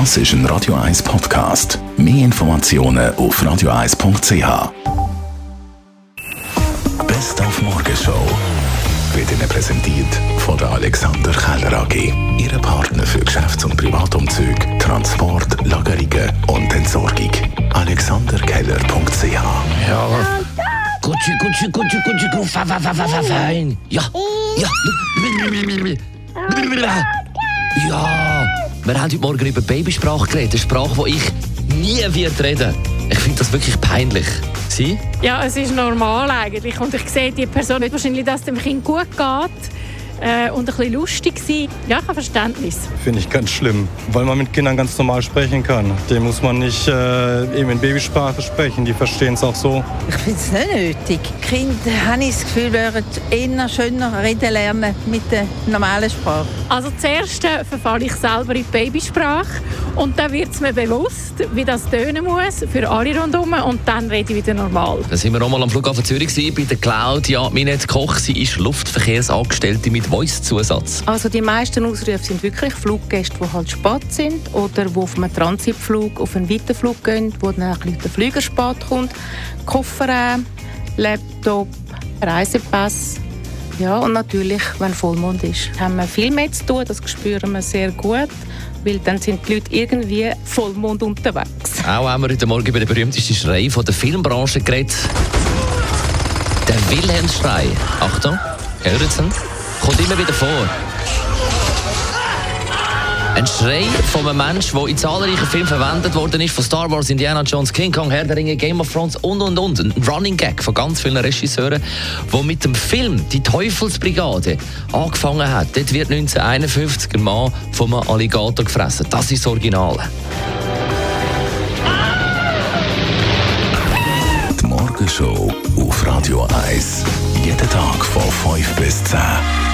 Das ist ein Radio 1 Podcast. Mehr Informationen auf radio1.ch. Best auf Morgenshow wird Ihnen präsentiert von der Alexander Keller AG. Ihre Partner für Geschäfts- und Privatumzug, Transport, Lagerungen und Entsorgung. AlexanderKeller.ch Ja. Gucci, Gucci, Gucci, Gucci, Gucci, fa, fa, fa, fa, fa, fein. Ja, ja. Ja. Wir haben heute Morgen über Babysprache geredet. Eine Sprache, die ich nie wird reden. Ich finde das wirklich peinlich. Sie? Ja, es ist normal eigentlich. Und ich sehe, die Person nicht wahrscheinlich, dass es dem Kind gut geht äh, und ein bisschen lustig sein. Ja, ich habe Verständnis. Finde ich ganz schlimm, weil man mit Kindern ganz normal sprechen kann. Dem muss man nicht äh, eben in Babysprache sprechen, die verstehen es auch so. Ich finde es nicht nötig. Die Kinder, habe ich das Gefühl, würden eher schöner reden lernen mit der normalen Sprache. Also zuerst äh, verfalle ich selber in die Babysprache und dann wird es mir bewusst, wie das tönen muss für alle rundherum und dann rede ich wieder normal. Da sind wir auch mal am Flughafen Zürich gewesen, bei der Claudia Minette Koch. Sie ist Luftverkehrsangestellte mit Voice-Zusatz. Also die meisten Ausrufe sind wirklich Fluggäste, die halt spät sind oder die auf einem Transitflug auf einen Weiterflug gehen, wo dann ein der Flüger spät kommt. Koffer, Laptop, Reisepass. Ja, und natürlich, wenn Vollmond ist, haben wir viel mehr zu tun. Das spüren wir sehr gut, weil dann sind die Leute irgendwie Vollmond unterwegs. Auch haben wir heute Morgen über den berühmtesten Schrei von der Filmbranche geredet. Der Wilhelmsschrei. Achtung, hören Sie? Kommt immer wieder vor. Ein Schrei von einem Menschen, der in zahlreichen Filmen verwendet worden ist, von Star Wars, Indiana Jones, King Kong, Herr der Ringe, Game of Thrones und und und. Ein Running Gag von ganz vielen Regisseuren, der mit dem Film Die Teufelsbrigade angefangen hat. Dort wird 1951 ein Mann von einem Alligator gefressen. Das ist das Original. Die Morgenshow auf Radio 1. Jeden Tag von 5 bis 10.